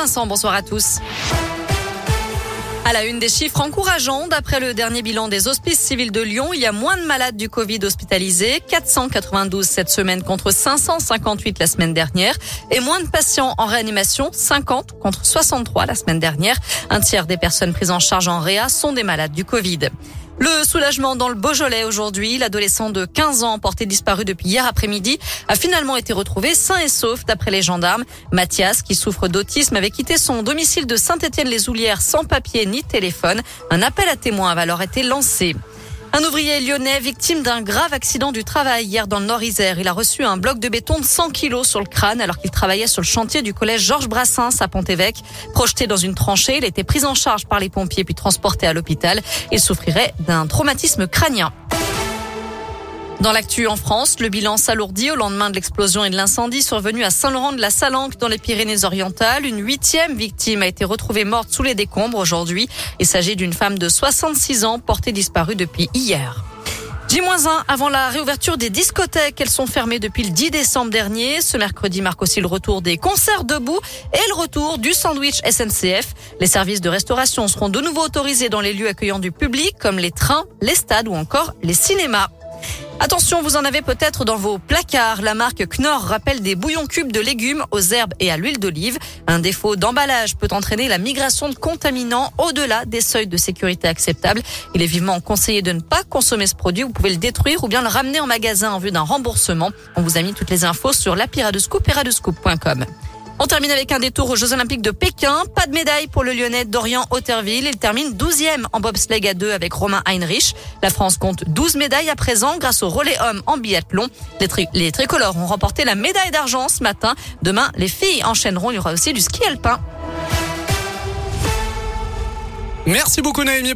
Vincent, bonsoir à tous. À la une des chiffres encourageants, d'après le dernier bilan des hospices civils de Lyon, il y a moins de malades du Covid hospitalisés, 492 cette semaine contre 558 la semaine dernière, et moins de patients en réanimation, 50 contre 63 la semaine dernière. Un tiers des personnes prises en charge en réa sont des malades du Covid. Le soulagement dans le Beaujolais aujourd'hui. L'adolescent de 15 ans porté disparu depuis hier après-midi a finalement été retrouvé sain et sauf d'après les gendarmes. Mathias, qui souffre d'autisme, avait quitté son domicile de Saint-Étienne-les-Oulières sans papier ni téléphone. Un appel à témoins avait alors été lancé. Un ouvrier lyonnais victime d'un grave accident du travail hier dans le Nord-Isère. Il a reçu un bloc de béton de 100 kilos sur le crâne alors qu'il travaillait sur le chantier du collège Georges Brassens à Pont-Évêque. Projeté dans une tranchée, il été pris en charge par les pompiers puis transporté à l'hôpital. Il souffrirait d'un traumatisme crânien. Dans l'actu en France, le bilan s'alourdit au lendemain de l'explosion et de l'incendie survenu à Saint-Laurent de la Salanque dans les Pyrénées-Orientales. Une huitième victime a été retrouvée morte sous les décombres aujourd'hui. Il s'agit d'une femme de 66 ans portée disparue depuis hier. J-1 avant la réouverture des discothèques. Elles sont fermées depuis le 10 décembre dernier. Ce mercredi marque aussi le retour des concerts debout et le retour du sandwich SNCF. Les services de restauration seront de nouveau autorisés dans les lieux accueillant du public comme les trains, les stades ou encore les cinémas. Attention, vous en avez peut-être dans vos placards. La marque Knorr rappelle des bouillons cubes de légumes aux herbes et à l'huile d'olive. Un défaut d'emballage peut entraîner la migration de contaminants au-delà des seuils de sécurité acceptables. Il est vivement conseillé de ne pas consommer ce produit. Vous pouvez le détruire ou bien le ramener en magasin en vue d'un remboursement. On vous a mis toutes les infos sur lapiradescoop et on termine avec un détour aux Jeux Olympiques de Pékin. Pas de médaille pour le Lyonnais Dorian Otterville. Il termine 12e en bobsleigh à deux avec Romain Heinrich. La France compte 12 médailles à présent grâce au relais homme en biathlon. Les, tricolores ont remporté la médaille d'argent ce matin. Demain, les filles enchaîneront. Il y aura aussi du ski alpin. Merci beaucoup Naomi.